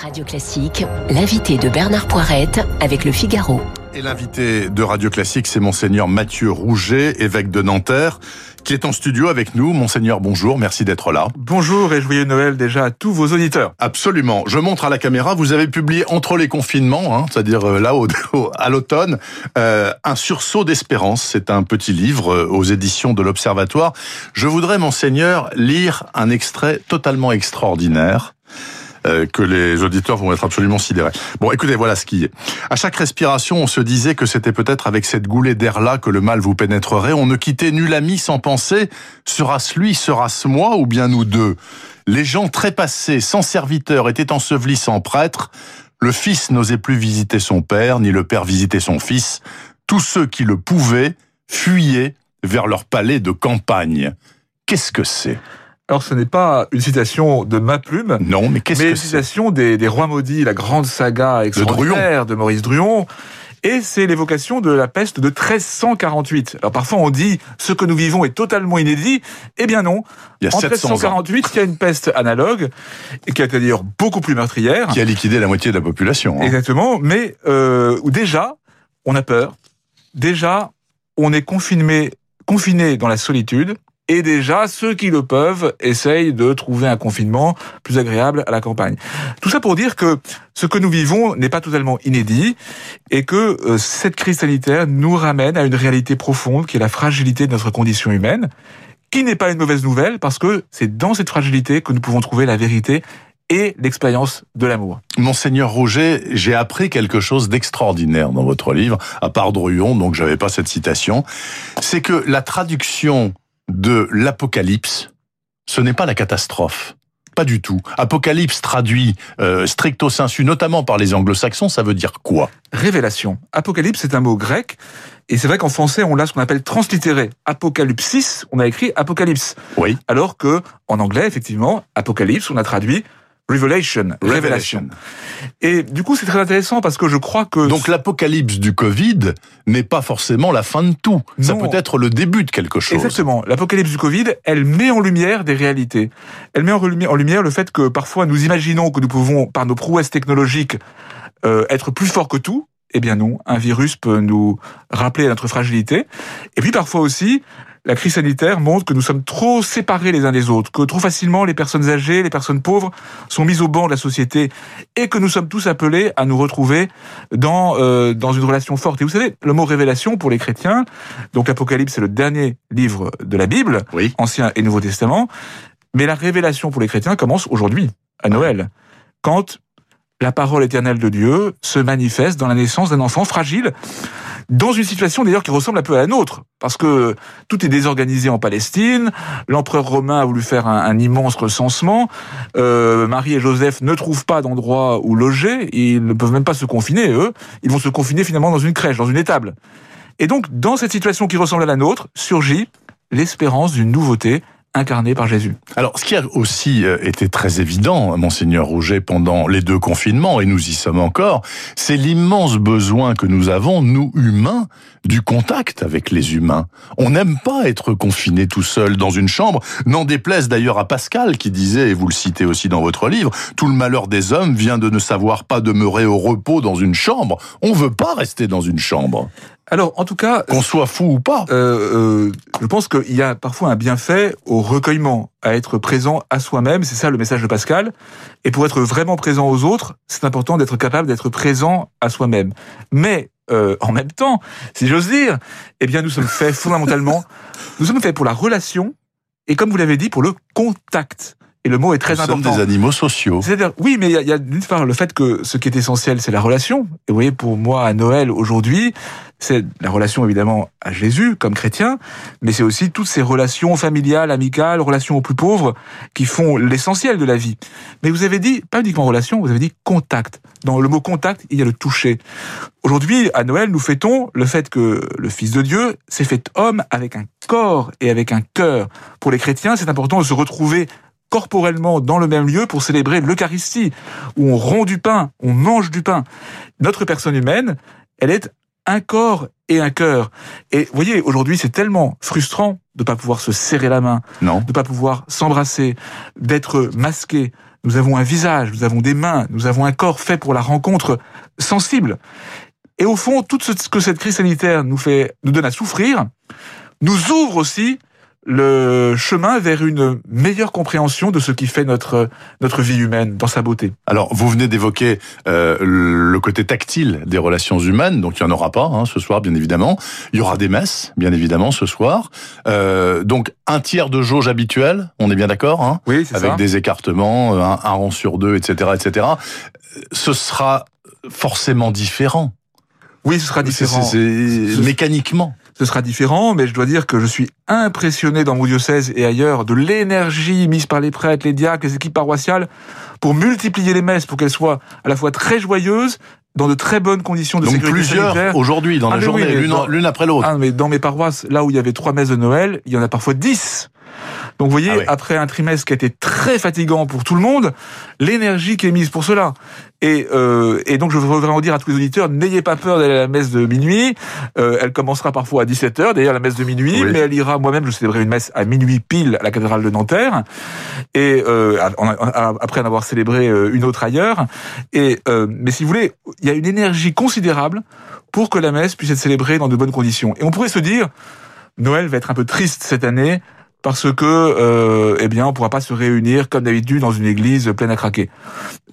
Radio Classique, l'invité de Bernard Poirette avec le Figaro. Et l'invité de Radio Classique, c'est Monseigneur Mathieu Rouget, évêque de Nanterre, qui est en studio avec nous. Monseigneur, bonjour, merci d'être là. Bonjour et joyeux Noël déjà à tous vos auditeurs. Absolument. Je montre à la caméra, vous avez publié entre les confinements, hein, c'est-à-dire euh, là à l'automne, euh, un sursaut d'espérance. C'est un petit livre euh, aux éditions de l'Observatoire. Je voudrais, Monseigneur, lire un extrait totalement extraordinaire que les auditeurs vont être absolument sidérés. Bon, écoutez, voilà ce qui est. À chaque respiration, on se disait que c'était peut-être avec cette goulée d'air-là que le mal vous pénétrerait. On ne quittait nul ami sans penser, sera-ce lui, sera-ce moi, ou bien nous deux? Les gens trépassés, sans serviteur, étaient ensevelis sans prêtre. Le fils n'osait plus visiter son père, ni le père visiter son fils. Tous ceux qui le pouvaient fuyaient vers leur palais de campagne. Qu'est-ce que c'est? Alors ce n'est pas une citation de ma plume. Non, mais qu'est-ce que c'est une citation des, des, Rois maudits, la grande saga extraordinaire de, Maurice Druon. Et c'est l'évocation de la peste de 1348. Alors parfois on dit ce que nous vivons est totalement inédit. Eh bien non. Il y a en 1348, il y a une peste analogue, et qui a été d'ailleurs beaucoup plus meurtrière. Qui a liquidé la moitié de la population. Hein. Exactement. Mais euh, déjà, on a peur. Déjà, on est confiné, confiné dans la solitude. Et déjà, ceux qui le peuvent essayent de trouver un confinement plus agréable à la campagne. Tout ça pour dire que ce que nous vivons n'est pas totalement inédit et que euh, cette crise sanitaire nous ramène à une réalité profonde qui est la fragilité de notre condition humaine, qui n'est pas une mauvaise nouvelle parce que c'est dans cette fragilité que nous pouvons trouver la vérité et l'expérience de l'amour. Monseigneur Roger, j'ai appris quelque chose d'extraordinaire dans votre livre, à part Druon, donc j'avais pas cette citation, c'est que la traduction de l'Apocalypse, ce n'est pas la catastrophe. Pas du tout. Apocalypse traduit euh, stricto sensu, notamment par les anglo-saxons, ça veut dire quoi? Révélation. Apocalypse, c'est un mot grec, et c'est vrai qu'en français, on l'a ce qu'on appelle translittéré. Apocalypsis, on a écrit apocalypse. Oui. Alors que, en anglais, effectivement, apocalypse, on a traduit Revelation, révélation. Et du coup, c'est très intéressant parce que je crois que... Donc l'apocalypse du Covid n'est pas forcément la fin de tout. Ça peut être le début de quelque chose. Exactement. L'apocalypse du Covid, elle met en lumière des réalités. Elle met en lumière le fait que parfois nous imaginons que nous pouvons, par nos prouesses technologiques, euh, être plus forts que tout. Eh bien non, un virus peut nous rappeler à notre fragilité. Et puis parfois aussi, la crise sanitaire montre que nous sommes trop séparés les uns des autres, que trop facilement les personnes âgées, les personnes pauvres sont mises au banc de la société et que nous sommes tous appelés à nous retrouver dans euh, dans une relation forte. Et vous savez, le mot révélation pour les chrétiens, donc l'Apocalypse c'est le dernier livre de la Bible, Ancien et Nouveau Testament, mais la révélation pour les chrétiens commence aujourd'hui, à Noël, quand la parole éternelle de Dieu se manifeste dans la naissance d'un enfant fragile dans une situation d'ailleurs qui ressemble un peu à la nôtre, parce que tout est désorganisé en Palestine, l'empereur romain a voulu faire un, immense recensement, euh, Marie et Joseph ne trouvent pas d'endroit où loger, ils ne peuvent même pas se confiner, eux, ils vont se confiner finalement dans une crèche, dans une étable. Et donc, dans cette situation qui ressemble à la nôtre, surgit l'espérance d'une nouveauté incarné par Jésus. Alors, ce qui a aussi euh, été très évident, monseigneur Rouget, pendant les deux confinements, et nous y sommes encore, c'est l'immense besoin que nous avons, nous humains, du contact avec les humains. On n'aime pas être confiné tout seul dans une chambre, n'en déplaise d'ailleurs à Pascal qui disait, et vous le citez aussi dans votre livre, tout le malheur des hommes vient de ne savoir pas demeurer au repos dans une chambre. On veut pas rester dans une chambre. Alors, en tout cas, qu'on soit fou ou pas, euh, euh, je pense qu'il y a parfois un bienfait au recueillement, à être présent à soi-même. C'est ça le message de Pascal. Et pour être vraiment présent aux autres, c'est important d'être capable d'être présent à soi-même. Mais euh, en même temps, si j'ose dire, eh bien, nous sommes faits fondamentalement, nous sommes faits pour la relation et, comme vous l'avez dit, pour le contact. Et le mot est très Nous important. Sommes des animaux sociaux. C'est-à-dire, oui, mais il y a, d'une part le fait que ce qui est essentiel, c'est la relation. Et vous voyez, pour moi, à Noël aujourd'hui, c'est la relation évidemment à Jésus comme chrétien, mais c'est aussi toutes ces relations familiales, amicales, relations aux plus pauvres qui font l'essentiel de la vie. Mais vous avez dit, pas uniquement relation, vous avez dit contact. Dans le mot contact, il y a le toucher. Aujourd'hui, à Noël, nous fêtons le fait que le Fils de Dieu s'est fait homme avec un corps et avec un cœur. Pour les chrétiens, c'est important de se retrouver corporellement dans le même lieu pour célébrer l'Eucharistie, où on rompt du pain, on mange du pain. Notre personne humaine, elle est un corps et un cœur. Et vous voyez, aujourd'hui, c'est tellement frustrant de pas pouvoir se serrer la main, non. de pas pouvoir s'embrasser, d'être masqué, nous avons un visage, nous avons des mains, nous avons un corps fait pour la rencontre sensible. Et au fond, tout ce que cette crise sanitaire nous fait, nous donne à souffrir, nous ouvre aussi le chemin vers une meilleure compréhension de ce qui fait notre notre vie humaine dans sa beauté. Alors, vous venez d'évoquer euh, le côté tactile des relations humaines, donc il n'y en aura pas hein, ce soir, bien évidemment. Il y aura des messes, bien évidemment, ce soir. Euh, donc, un tiers de jauge habituelle, on est bien d'accord hein, Oui, c'est ça. Avec des écartements, un, un rang sur deux, etc., etc. Ce sera forcément différent. Oui, ce sera différent. C'est mécaniquement ce sera différent, mais je dois dire que je suis impressionné dans mon diocèse et ailleurs de l'énergie mise par les prêtres, les diacres, les équipes paroissiales pour multiplier les messes, pour qu'elles soient à la fois très joyeuses, dans de très bonnes conditions de Donc sécurité plusieurs aujourd'hui dans ah la journée, oui, l'une après l'autre. Ah, mais dans mes paroisses, là où il y avait trois messes de Noël, il y en a parfois dix. Donc vous voyez, ah oui. après un trimestre qui a été très fatigant pour tout le monde, l'énergie qui est mise pour cela. Et, euh, et donc je voudrais vraiment dire à tous les auditeurs, n'ayez pas peur d'aller à la messe de minuit. Euh, elle commencera parfois à 17h, d'ailleurs la messe de minuit, oui. mais elle ira, moi-même je célébrerai une messe à minuit pile à la cathédrale de Nanterre, et euh, après en avoir célébré une autre ailleurs. Et euh, Mais si vous voulez, il y a une énergie considérable pour que la messe puisse être célébrée dans de bonnes conditions. Et on pourrait se dire, Noël va être un peu triste cette année, parce que euh, eh bien on pourra pas se réunir comme d'habitude dans une église pleine à craquer.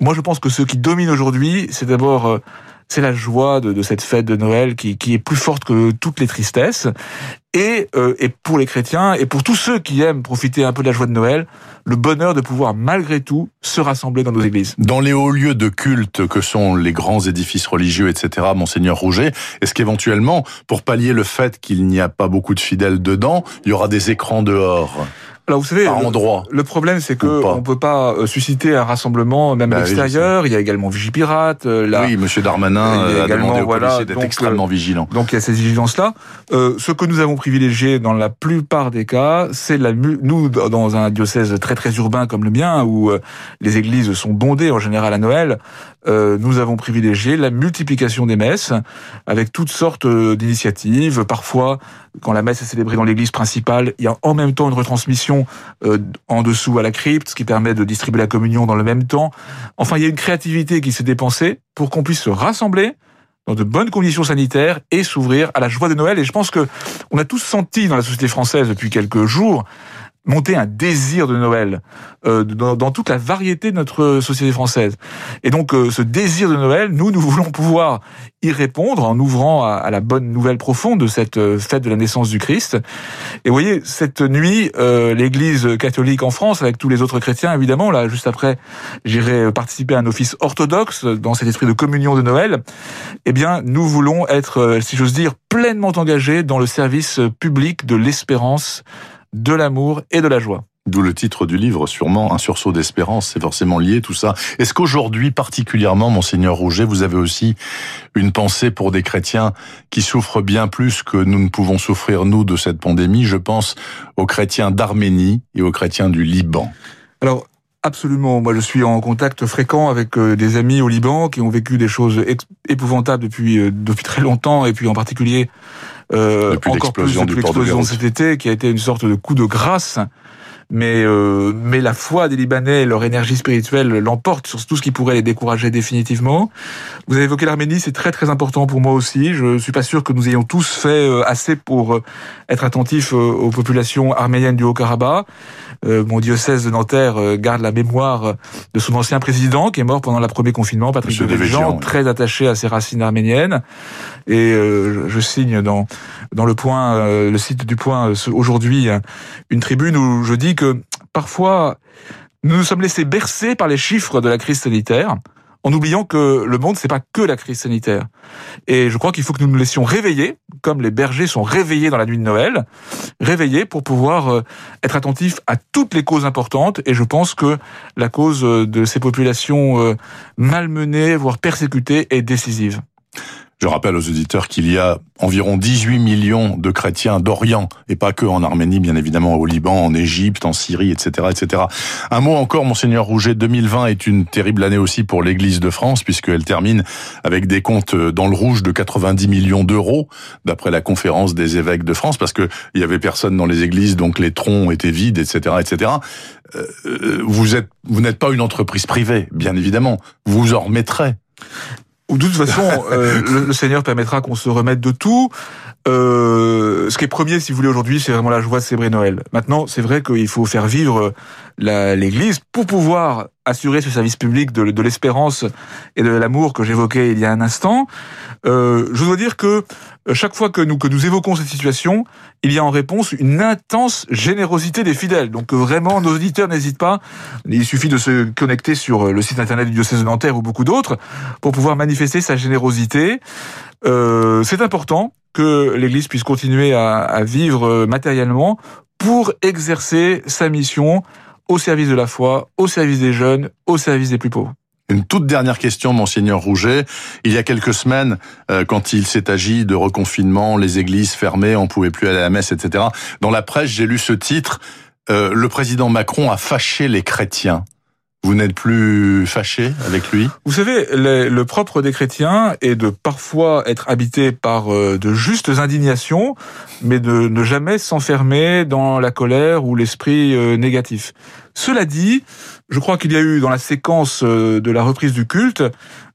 Moi je pense que ce qui domine aujourd'hui, c'est d'abord euh, c'est la joie de, cette fête de Noël qui, qui, est plus forte que toutes les tristesses. Et, euh, et pour les chrétiens et pour tous ceux qui aiment profiter un peu de la joie de Noël, le bonheur de pouvoir malgré tout se rassembler dans nos églises. Dans les hauts lieux de culte que sont les grands édifices religieux, etc., Monseigneur Rouget, est-ce qu'éventuellement, pour pallier le fait qu'il n'y a pas beaucoup de fidèles dedans, il y aura des écrans dehors? Alors vous savez, par le, endroit. le problème c'est que on peut pas euh, susciter un rassemblement même bah, à l'extérieur. Oui, il y a également Vigipirate. Là, oui, Monsieur Darmanin il y a a également, demandé aux voilà, d'être extrêmement vigilants. Donc il y a cette vigilance là. Euh, ce que nous avons privilégié dans la plupart des cas, c'est la nous dans un diocèse très très urbain comme le mien où euh, les églises sont bondées en général à Noël. Euh, nous avons privilégié la multiplication des messes avec toutes sortes euh, d'initiatives. Parfois, quand la messe est célébrée dans l'église principale, il y a en même temps une retransmission euh, en dessous à la crypte, ce qui permet de distribuer la communion dans le même temps. Enfin, il y a une créativité qui s'est dépensée pour qu'on puisse se rassembler dans de bonnes conditions sanitaires et s'ouvrir à la joie de Noël. Et je pense que on a tous senti dans la société française depuis quelques jours monter un désir de Noël euh, dans, toute la variété de notre société française. Et donc euh, ce désir de Noël, nous, nous voulons pouvoir y répondre en ouvrant à, la bonne nouvelle profonde de cette euh, fête de la naissance du Christ. Et vous voyez, cette nuit, euh, l'Église catholique en France, avec tous les autres chrétiens, évidemment, là, juste après, j'irai participer à un office orthodoxe dans cet esprit de communion de Noël. Eh bien, nous voulons être, euh, si j'ose dire, pleinement engagés dans le service public de l'espérance de l'amour et de la joie. D'où le titre du livre, sûrement un sursaut d'espérance, c'est forcément lié tout ça. Est-ce qu'aujourd'hui, particulièrement, monseigneur Rouget, vous avez aussi une pensée pour des chrétiens qui souffrent bien plus que nous ne pouvons souffrir, nous, de cette pandémie? Je pense aux chrétiens d'Arménie et aux chrétiens du Liban. Alors, Absolument. Moi, je suis en contact fréquent avec euh, des amis au Liban qui ont vécu des choses épouvantables depuis euh, depuis très longtemps, et puis en particulier euh, depuis encore plus depuis l'explosion de cet été, qui a été une sorte de coup de grâce. Mais euh, mais la foi des Libanais, leur énergie spirituelle l'emporte sur tout ce qui pourrait les décourager définitivement. Vous avez évoqué l'Arménie, c'est très très important pour moi aussi. Je suis pas sûr que nous ayons tous fait euh, assez pour être attentifs aux populations arméniennes du Haut-Karabakh. Euh, mon diocèse de Nanterre euh, garde la mémoire de son ancien président qui est mort pendant le premier confinement, Patrick Devedjian, très attaché à ses racines arméniennes. Et euh, je signe dans dans le point, euh, le site du Point aujourd'hui une tribune où je dis que parfois nous nous sommes laissés bercer par les chiffres de la crise sanitaire en oubliant que le monde, c'est pas que la crise sanitaire. Et je crois qu'il faut que nous nous laissions réveiller, comme les bergers sont réveillés dans la nuit de Noël, réveillés pour pouvoir être attentifs à toutes les causes importantes. Et je pense que la cause de ces populations malmenées, voire persécutées, est décisive. Je rappelle aux auditeurs qu'il y a environ 18 millions de chrétiens d'Orient, et pas que en Arménie, bien évidemment, au Liban, en Égypte, en Syrie, etc., etc. Un mot encore, monseigneur Rouget, 2020 est une terrible année aussi pour l'Église de France, puisqu'elle termine avec des comptes dans le rouge de 90 millions d'euros, d'après la conférence des évêques de France, parce que il y avait personne dans les églises, donc les troncs étaient vides, etc., etc. Euh, vous êtes, vous n'êtes pas une entreprise privée, bien évidemment. Vous vous en remettrez. De toute façon, euh, le, Seigneur permettra qu'on se remette de tout. Euh, ce qui est premier, si vous voulez, aujourd'hui, c'est vraiment la joie de célébrer Noël. Maintenant, c'est vrai qu'il faut faire vivre l'Église pour pouvoir assurer ce service public de, l'espérance et de l'amour que j'évoquais il y a un instant. Euh, je dois dire que euh, chaque fois que nous, que nous évoquons cette situation, il y a en réponse une intense générosité des fidèles. Donc euh, vraiment, nos auditeurs n'hésitent pas. Il suffit de se connecter sur euh, le site internet du diocèse de Nanterre ou beaucoup d'autres pour pouvoir manifester sa générosité. Euh, c'est important que l'Église puisse continuer à, à vivre matériellement pour exercer sa mission au service de la foi, au service des jeunes, au service des plus pauvres. Une toute dernière question, monseigneur Rouget. Il y a quelques semaines, euh, quand il s'est agi de reconfinement, les églises fermées, on pouvait plus aller à la messe, etc. Dans la presse, j'ai lu ce titre. Euh, le président Macron a fâché les chrétiens. Vous n'êtes plus fâché avec lui? Vous savez, le, propre des chrétiens est de parfois être habité par euh, de justes indignations, mais de ne jamais s'enfermer dans la colère ou l'esprit euh, négatif. Cela dit, je crois qu'il y a eu dans la séquence euh, de la reprise du culte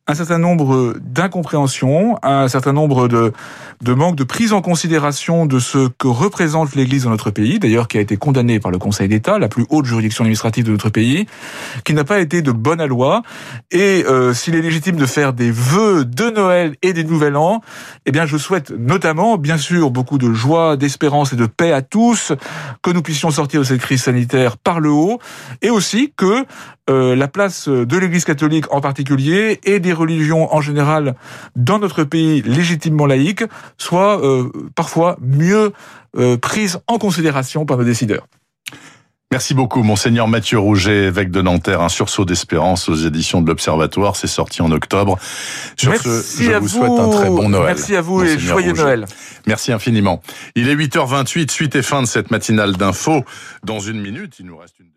un certain nombre d'incompréhensions, un certain nombre de, de manques de prise en considération de ce que représente l'Église dans notre pays, d'ailleurs qui a été condamné par le Conseil d'État, la plus haute juridiction administrative de notre pays, qui n'a pas été de bonne à loi. Et euh, s'il est légitime de faire des vœux de Noël et des Nouvel An, eh bien je souhaite notamment, bien sûr, beaucoup de joie, d'espérance et de paix à tous, que nous puissions sortir de cette crise sanitaire par le haut, et aussi que euh, la place de l'Église catholique en particulier et des religions en général dans notre pays légitimement laïques soit euh, parfois mieux euh, prise en considération par nos décideurs. Merci beaucoup, monseigneur Mathieu Rouget, évêque de Nanterre, un sursaut d'espérance aux éditions de l'Observatoire. C'est sorti en octobre. Sur Merci ce, je vous, souhaite un très bon Noël. Merci à vous et joyeux Noël. Merci infiniment. Il est 8h28, suite et fin de cette matinale d'infos. Dans une minute, il nous reste une...